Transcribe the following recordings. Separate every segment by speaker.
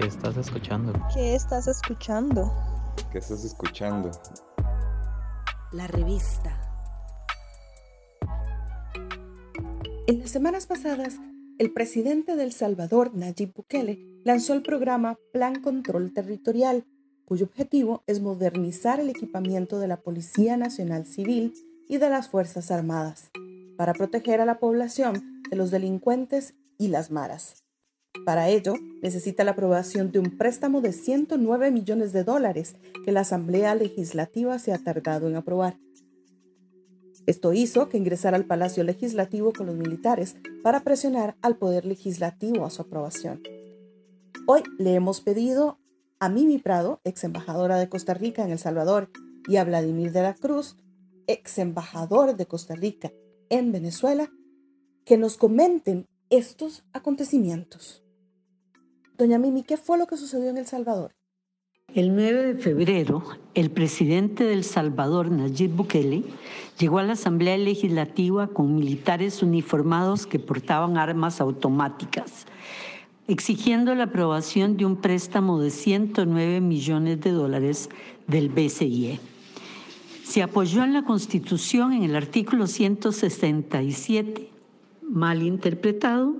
Speaker 1: ¿Qué estás escuchando?
Speaker 2: ¿Qué estás escuchando?
Speaker 3: ¿Qué estás escuchando?
Speaker 4: La revista.
Speaker 5: En las semanas pasadas, el presidente de El Salvador, Nayib Bukele, lanzó el programa Plan Control Territorial, cuyo objetivo es modernizar el equipamiento de la Policía Nacional Civil y de las Fuerzas Armadas, para proteger a la población de los delincuentes y las maras. Para ello, necesita la aprobación de un préstamo de 109 millones de dólares que la Asamblea Legislativa se ha tardado en aprobar. Esto hizo que ingresara al Palacio Legislativo con los militares para presionar al Poder Legislativo a su aprobación. Hoy le hemos pedido a Mimi Prado, ex embajadora de Costa Rica en El Salvador, y a Vladimir de la Cruz, ex embajador de Costa Rica en Venezuela, que nos comenten estos acontecimientos. Doña Mimi, ¿qué fue lo que sucedió en El Salvador?
Speaker 6: El 9 de febrero, el presidente del Salvador, Nayib Bukele, llegó a la Asamblea Legislativa con militares uniformados que portaban armas automáticas, exigiendo la aprobación de un préstamo de 109 millones de dólares del BCIE. Se apoyó en la Constitución en el artículo 167 mal interpretado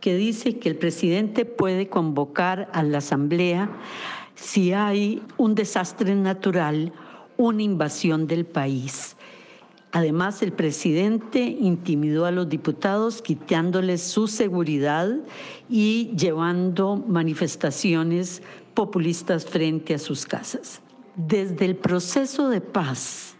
Speaker 6: que dice que el presidente puede convocar a la Asamblea si hay un desastre natural, una invasión del país. Además, el presidente intimidó a los diputados quitándoles su seguridad y llevando manifestaciones populistas frente a sus casas. Desde el proceso de paz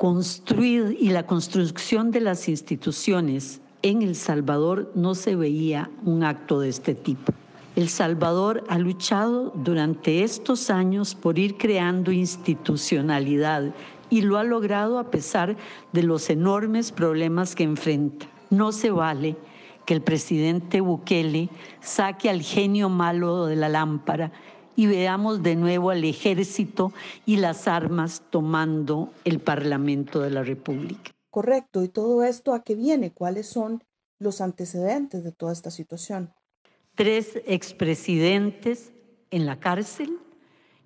Speaker 6: construir y la construcción de las instituciones en El Salvador no se veía un acto de este tipo. El Salvador ha luchado durante estos años por ir creando institucionalidad y lo ha logrado a pesar de los enormes problemas que enfrenta. No se vale que el presidente Bukele saque al genio malo de la lámpara y veamos de nuevo al ejército y las armas tomando el Parlamento de la República.
Speaker 5: Correcto, y todo esto a qué viene, cuáles son los antecedentes de toda esta situación.
Speaker 6: Tres expresidentes en la cárcel,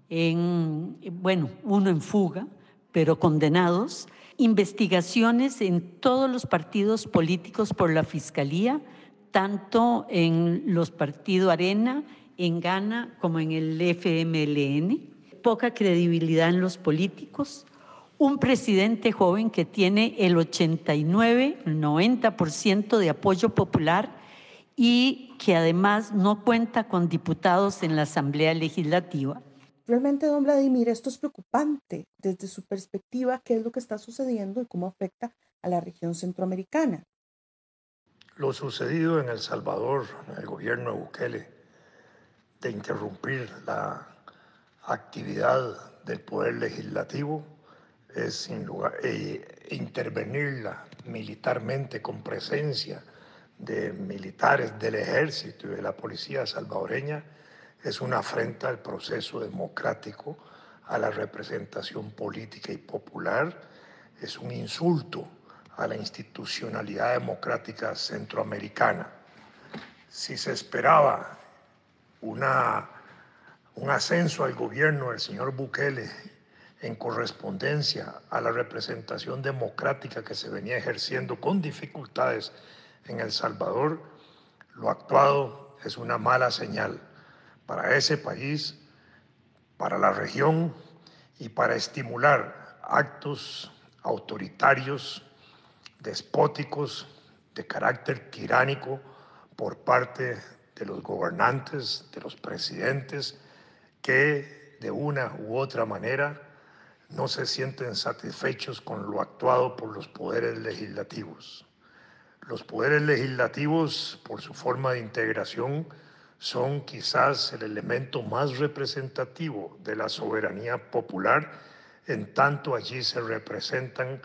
Speaker 6: en, bueno, uno en fuga, pero condenados, investigaciones en todos los partidos políticos por la Fiscalía, tanto en los partidos Arena, en Ghana como en el FMLN, poca credibilidad en los políticos, un presidente joven que tiene el 89, 90% de apoyo popular y que además no cuenta con diputados en la Asamblea Legislativa.
Speaker 5: Realmente, don Vladimir, esto es preocupante desde su perspectiva, qué es lo que está sucediendo y cómo afecta a la región centroamericana.
Speaker 7: Lo sucedido en El Salvador, en el gobierno de Bukele, de interrumpir la actividad del poder legislativo es sin lugar e intervenirla militarmente con presencia de militares del ejército y de la policía salvadoreña es una afrenta al proceso democrático, a la representación política y popular, es un insulto a la institucionalidad democrática centroamericana. Si se esperaba una, un ascenso al gobierno del señor Bukele en correspondencia a la representación democrática que se venía ejerciendo con dificultades en El Salvador, lo actuado es una mala señal para ese país, para la región y para estimular actos autoritarios, despóticos, de carácter tiránico por parte de los gobernantes, de los presidentes, que de una u otra manera no se sienten satisfechos con lo actuado por los poderes legislativos. Los poderes legislativos, por su forma de integración, son quizás el elemento más representativo de la soberanía popular, en tanto allí se representan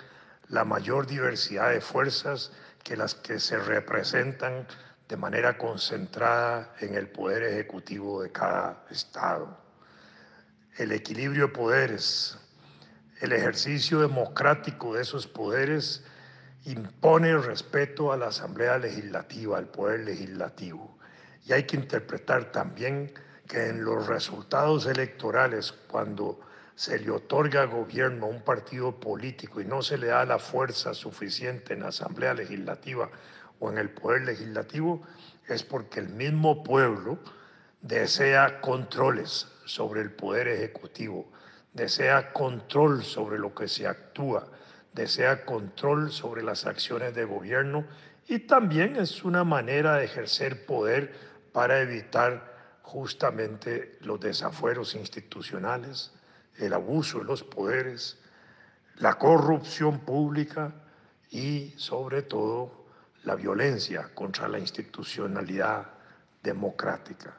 Speaker 7: la mayor diversidad de fuerzas que las que se representan de manera concentrada en el poder ejecutivo de cada Estado. El equilibrio de poderes, el ejercicio democrático de esos poderes impone el respeto a la Asamblea Legislativa, al poder legislativo. Y hay que interpretar también que en los resultados electorales, cuando se le otorga gobierno a un partido político y no se le da la fuerza suficiente en la Asamblea Legislativa o en el Poder Legislativo, es porque el mismo pueblo desea controles sobre el Poder Ejecutivo, desea control sobre lo que se actúa, desea control sobre las acciones de gobierno y también es una manera de ejercer poder para evitar justamente los desafueros institucionales, el abuso de los poderes, la corrupción pública y sobre todo la violencia contra la institucionalidad democrática.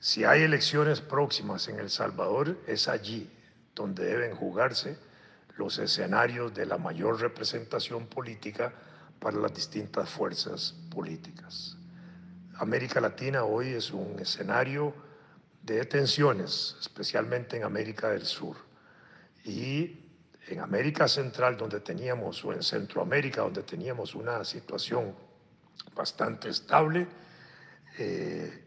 Speaker 7: Si hay elecciones próximas en El Salvador, es allí donde deben jugarse los escenarios de la mayor representación política para las distintas fuerzas políticas. América Latina hoy es un escenario de tensiones, especialmente en América del Sur. Y en América Central, donde teníamos, o en Centroamérica, donde teníamos una situación bastante estable, eh,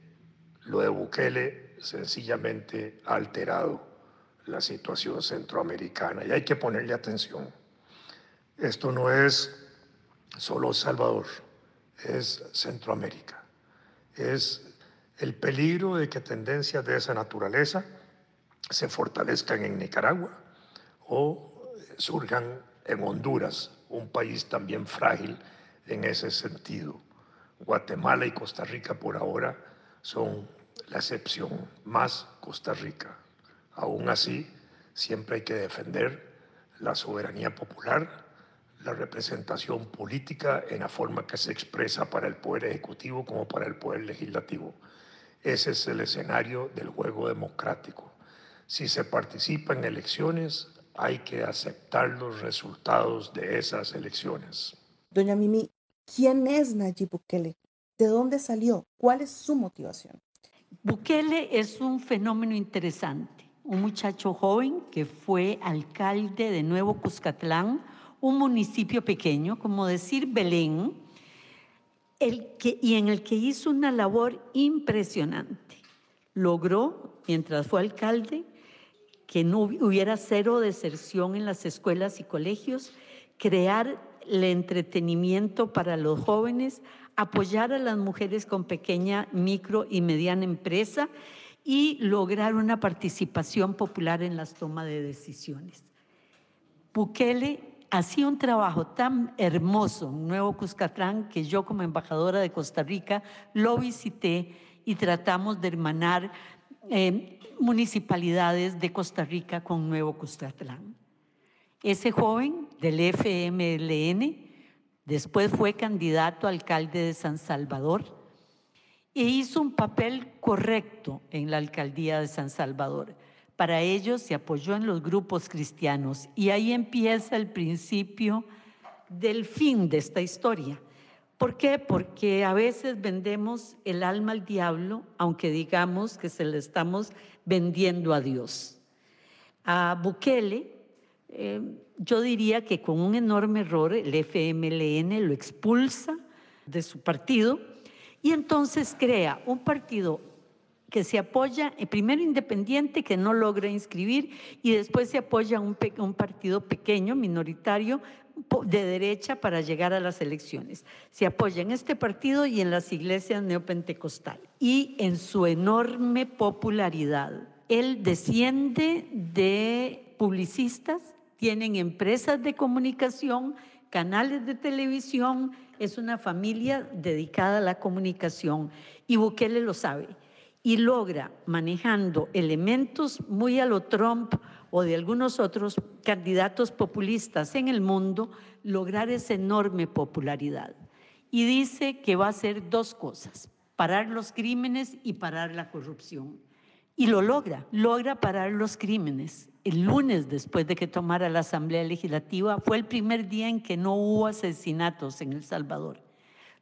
Speaker 7: lo de Bukele sencillamente ha alterado la situación centroamericana y hay que ponerle atención. Esto no es solo Salvador, es Centroamérica. Es el peligro de que tendencias de esa naturaleza se fortalezcan en Nicaragua o surjan en Honduras, un país también frágil en ese sentido. Guatemala y Costa Rica por ahora son la excepción, más Costa Rica. Aún así, siempre hay que defender la soberanía popular, la representación política en la forma que se expresa para el Poder Ejecutivo como para el Poder Legislativo. Ese es el escenario del juego democrático. Si se participa en elecciones, hay que aceptar los resultados de esas elecciones.
Speaker 5: Doña Mimi, ¿quién es Nayib Bukele? ¿De dónde salió? ¿Cuál es su motivación?
Speaker 6: Bukele es un fenómeno interesante, un muchacho joven que fue alcalde de Nuevo Cuscatlán, un municipio pequeño, como decir Belén, el que, y en el que hizo una labor impresionante. Logró, mientras fue alcalde, que no hubiera cero deserción en las escuelas y colegios, crear el entretenimiento para los jóvenes, apoyar a las mujeres con pequeña, micro y mediana empresa y lograr una participación popular en las tomas de decisiones. Bukele hacía un trabajo tan hermoso en Nuevo Cuscatlán que yo como embajadora de Costa Rica lo visité y tratamos de hermanar eh, municipalidades de Costa Rica con Nuevo Cuscatlán. Ese joven del FMLN Después fue candidato a alcalde de San Salvador e hizo un papel correcto en la alcaldía de San Salvador. Para ello se apoyó en los grupos cristianos y ahí empieza el principio del fin de esta historia. ¿Por qué? Porque a veces vendemos el alma al diablo, aunque digamos que se le estamos vendiendo a Dios. A Bukele eh, yo diría que con un enorme error el FMLN lo expulsa de su partido y entonces crea un partido que se apoya, eh, primero independiente, que no logra inscribir, y después se apoya un, un partido pequeño, minoritario, de derecha para llegar a las elecciones. Se apoya en este partido y en las iglesias neopentecostales. Y en su enorme popularidad, él desciende de publicistas tienen empresas de comunicación, canales de televisión, es una familia dedicada a la comunicación y Bukele lo sabe y logra, manejando elementos muy a lo Trump o de algunos otros candidatos populistas en el mundo, lograr esa enorme popularidad. Y dice que va a hacer dos cosas, parar los crímenes y parar la corrupción. Y lo logra, logra parar los crímenes el lunes después de que tomara la Asamblea Legislativa, fue el primer día en que no hubo asesinatos en El Salvador.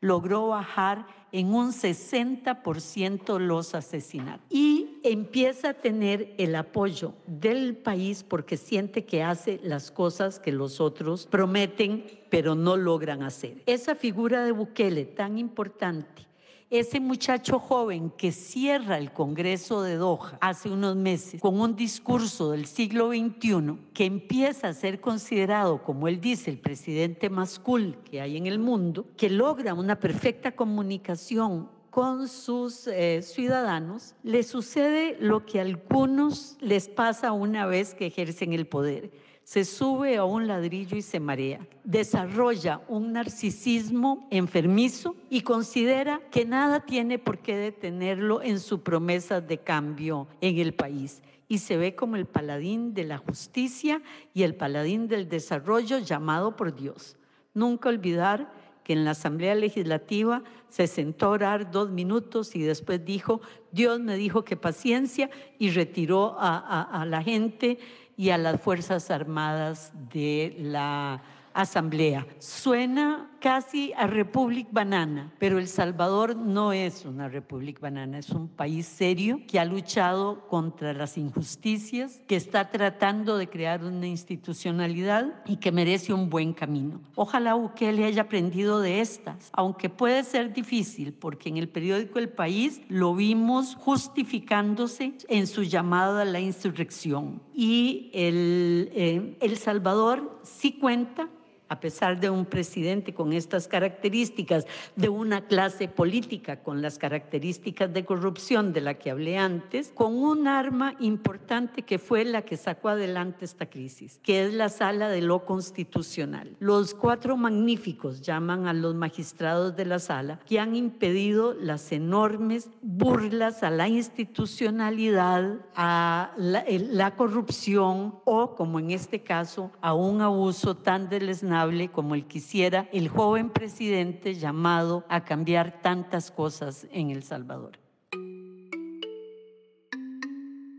Speaker 6: Logró bajar en un 60% los asesinatos. Y empieza a tener el apoyo del país porque siente que hace las cosas que los otros prometen, pero no logran hacer. Esa figura de Bukele tan importante ese muchacho joven que cierra el Congreso de Doha hace unos meses con un discurso del siglo XXI que empieza a ser considerado, como él dice, el presidente más cool que hay en el mundo, que logra una perfecta comunicación con sus eh, ciudadanos, le sucede lo que a algunos les pasa una vez que ejercen el poder se sube a un ladrillo y se marea. Desarrolla un narcisismo enfermizo y considera que nada tiene por qué detenerlo en su promesa de cambio en el país. Y se ve como el paladín de la justicia y el paladín del desarrollo llamado por Dios. Nunca olvidar que en la Asamblea Legislativa se sentó a orar dos minutos y después dijo, Dios me dijo que paciencia y retiró a, la gente y a las Fuerzas Armadas de la Asamblea. Suena casi a Republic Banana, pero El Salvador no es una Republic Banana, es un país serio que ha luchado contra las injusticias, que está tratando de crear una institucionalidad y que merece un buen camino. Ojalá Bukele haya aprendido de estas, aunque puede ser difícil, porque en el periódico El País lo vimos justificándose en su llamada a la insurrección. Y el, eh, el Salvador sí cuenta a pesar de un presidente con estas características, de una clase política con las características de corrupción de la que hablé antes, con un arma importante que fue la que sacó adelante esta crisis, que es la sala de lo constitucional. Los cuatro magníficos llaman a los magistrados de la sala que han impedido las enormes burlas a la institucionalidad, a la, corrupción o, como en este caso, a un abuso tan deleznable como el quisiera el joven presidente llamado a cambiar tantas cosas en El Salvador.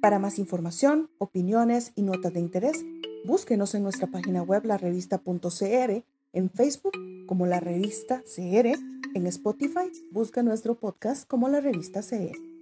Speaker 5: Para más información, opiniones y notas de interés, búsquenos en nuestra página web larevista.cr, en Facebook como la revista CR, en Spotify busca nuestro podcast como la revista CR.